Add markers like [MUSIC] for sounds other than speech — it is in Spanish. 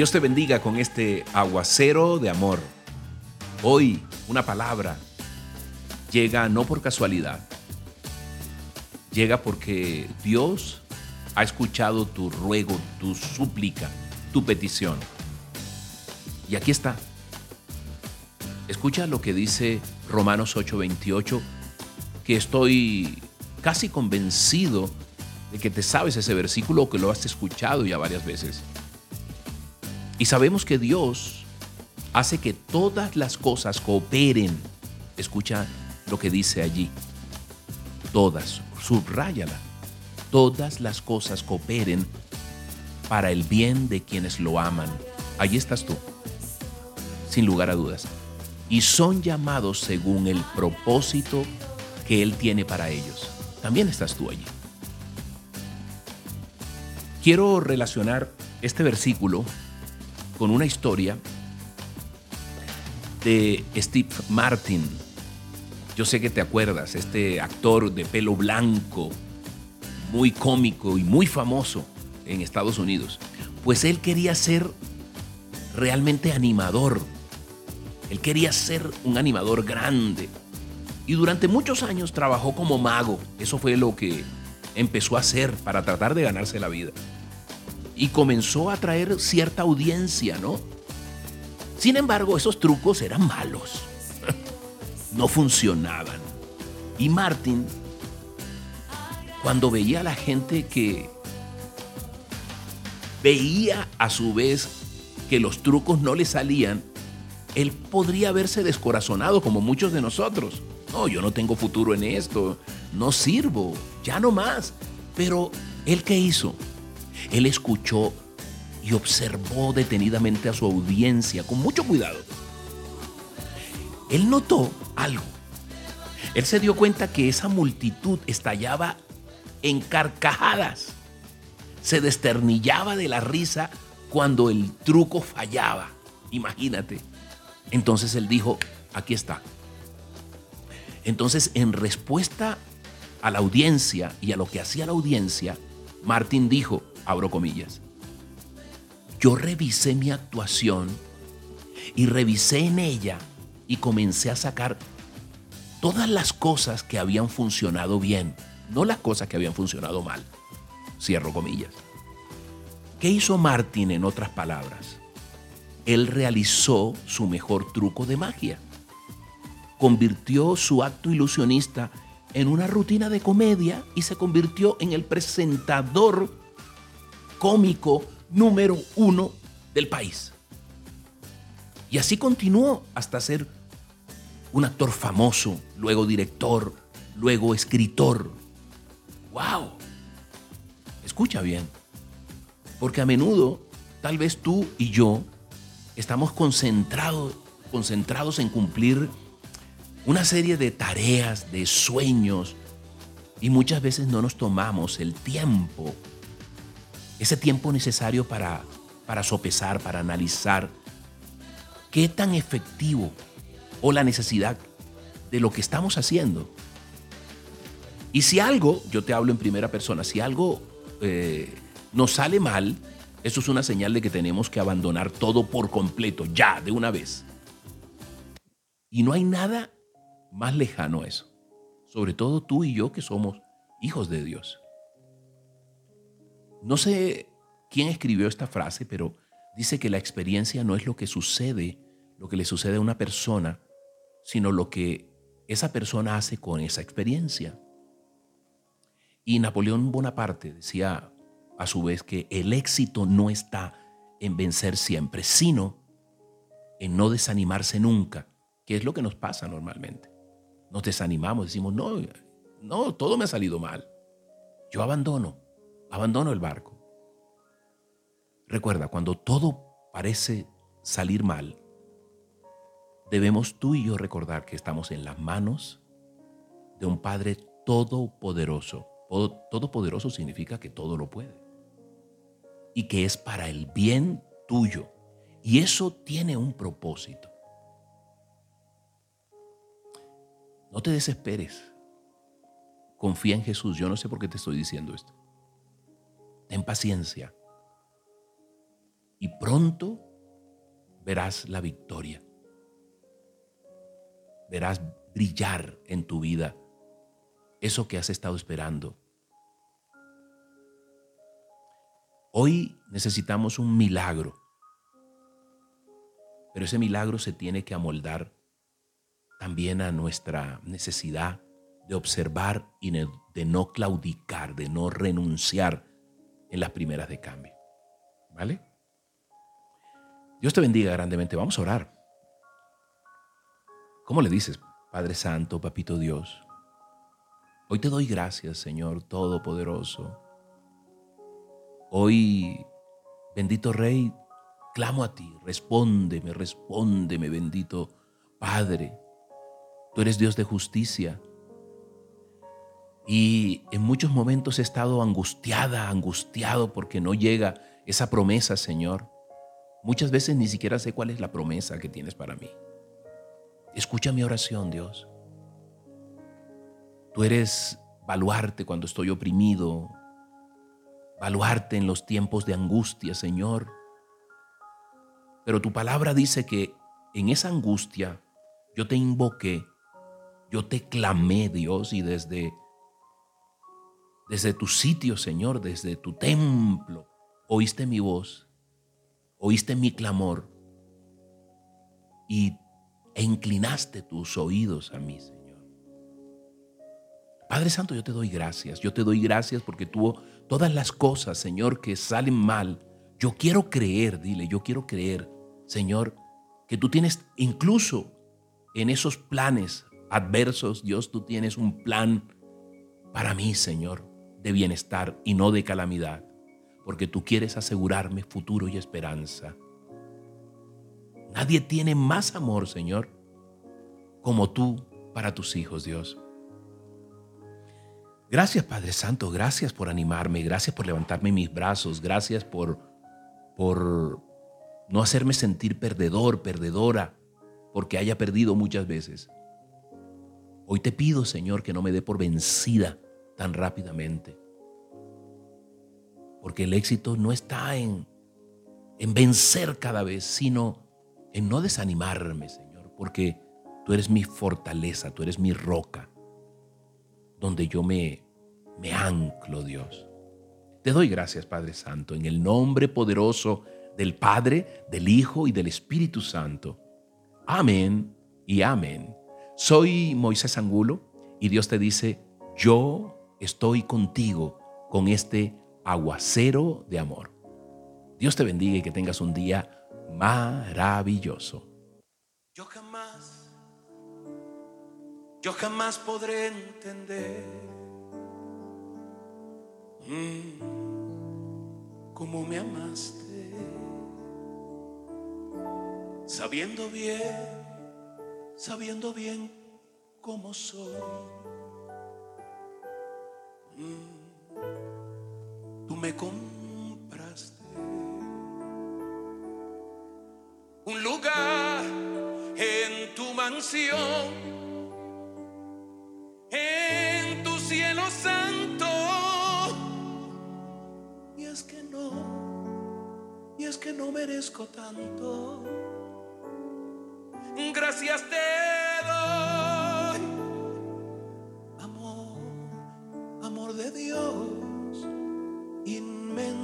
Dios te bendiga con este aguacero de amor. Hoy una palabra llega no por casualidad, llega porque Dios ha escuchado tu ruego, tu súplica, tu petición. Y aquí está. Escucha lo que dice Romanos 8:28, que estoy casi convencido de que te sabes ese versículo o que lo has escuchado ya varias veces. Y sabemos que Dios hace que todas las cosas cooperen. Escucha lo que dice allí. Todas, subráyala. Todas las cosas cooperen para el bien de quienes lo aman. Allí estás tú, sin lugar a dudas. Y son llamados según el propósito que Él tiene para ellos. También estás tú allí. Quiero relacionar este versículo con una historia de Steve Martin. Yo sé que te acuerdas, este actor de pelo blanco, muy cómico y muy famoso en Estados Unidos. Pues él quería ser realmente animador. Él quería ser un animador grande. Y durante muchos años trabajó como mago. Eso fue lo que empezó a hacer para tratar de ganarse la vida y comenzó a traer cierta audiencia, ¿no? Sin embargo, esos trucos eran malos. [LAUGHS] no funcionaban. Y Martin, cuando veía a la gente que veía a su vez que los trucos no le salían, él podría verse descorazonado como muchos de nosotros. No, yo no tengo futuro en esto, no sirvo, ya no más. Pero, ¿él qué hizo? Él escuchó y observó detenidamente a su audiencia con mucho cuidado. Él notó algo. Él se dio cuenta que esa multitud estallaba en carcajadas. Se desternillaba de la risa cuando el truco fallaba. Imagínate. Entonces él dijo, aquí está. Entonces, en respuesta a la audiencia y a lo que hacía la audiencia, Martín dijo, abro comillas. Yo revisé mi actuación y revisé en ella y comencé a sacar todas las cosas que habían funcionado bien, no las cosas que habían funcionado mal. Cierro comillas. ¿Qué hizo Martín en otras palabras? Él realizó su mejor truco de magia. Convirtió su acto ilusionista en una rutina de comedia y se convirtió en el presentador cómico número uno del país. Y así continuó hasta ser un actor famoso, luego director, luego escritor. ¡Wow! Escucha bien, porque a menudo tal vez tú y yo estamos concentrados, concentrados en cumplir una serie de tareas, de sueños, y muchas veces no nos tomamos el tiempo ese tiempo necesario para, para sopesar, para analizar qué tan efectivo o la necesidad de lo que estamos haciendo. Y si algo, yo te hablo en primera persona, si algo eh, nos sale mal, eso es una señal de que tenemos que abandonar todo por completo, ya, de una vez. Y no hay nada más lejano a eso. Sobre todo tú y yo que somos hijos de Dios. No sé quién escribió esta frase, pero dice que la experiencia no es lo que sucede, lo que le sucede a una persona, sino lo que esa persona hace con esa experiencia. Y Napoleón Bonaparte decía a su vez que el éxito no está en vencer siempre, sino en no desanimarse nunca, que es lo que nos pasa normalmente. Nos desanimamos, decimos, no, no, todo me ha salido mal. Yo abandono abandono el barco. Recuerda, cuando todo parece salir mal, debemos tú y yo recordar que estamos en las manos de un Padre todopoderoso. Todopoderoso significa que todo lo puede. Y que es para el bien tuyo. Y eso tiene un propósito. No te desesperes. Confía en Jesús. Yo no sé por qué te estoy diciendo esto. Ten paciencia. y pronto verás la victoria. Verás brillar en tu vida eso que has estado esperando. Hoy necesitamos un milagro, pero ese milagro se tiene que amoldar también a nuestra necesidad de observar y de no claudicar, de no renunciar en las primeras de cambio. ¿Vale? Dios te bendiga grandemente. Vamos a orar. ¿Cómo le dices, Padre Santo, Papito Dios? Hoy te doy gracias, Señor Todopoderoso. Hoy, bendito Rey, clamo a ti, respóndeme, respóndeme, bendito Padre. Tú eres Dios de justicia. Y en muchos momentos he estado angustiada, angustiado porque no llega esa promesa, Señor. Muchas veces ni siquiera sé cuál es la promesa que tienes para mí. Escucha mi oración, Dios. Tú eres baluarte cuando estoy oprimido, baluarte en los tiempos de angustia, Señor. Pero tu palabra dice que en esa angustia yo te invoqué, yo te clamé, Dios, y desde desde tu sitio, Señor, desde tu templo, oíste mi voz oíste mi clamor y, e inclinaste tus oídos a mí, Señor. Padre Santo, yo te doy gracias. Yo te doy gracias porque tú todas las cosas, Señor, que salen mal, yo quiero creer, dile, yo quiero creer, Señor, que tú tienes incluso en esos planes adversos, Dios, tú tienes un plan para mí, Señor, de bienestar y no de calamidad porque tú quieres asegurarme futuro y esperanza. Nadie tiene más amor, Señor, como tú para tus hijos, Dios. Gracias, Padre Santo, gracias por animarme, gracias por levantarme mis brazos, gracias por, por no hacerme sentir perdedor, perdedora, porque haya perdido muchas veces. Hoy te pido, Señor, que no me dé por vencida tan rápidamente. Porque el éxito no está en, en vencer cada vez, sino en no desanimarme, Señor, porque tú eres mi fortaleza, tú eres mi roca, donde yo me, me anclo, Dios. Te doy gracias, Padre Santo, en el nombre poderoso del Padre, del Hijo y del Espíritu Santo. Amén y amén. Soy Moisés Angulo y Dios te dice, yo estoy contigo con este aguacero de amor. Dios te bendiga y que tengas un día maravilloso. Yo jamás, yo jamás podré entender mm, cómo me amaste, sabiendo bien, sabiendo bien cómo soy. Mm me compraste un lugar en tu mansión, en tu cielo santo. Y es que no, y es que no merezco tanto. Gracias te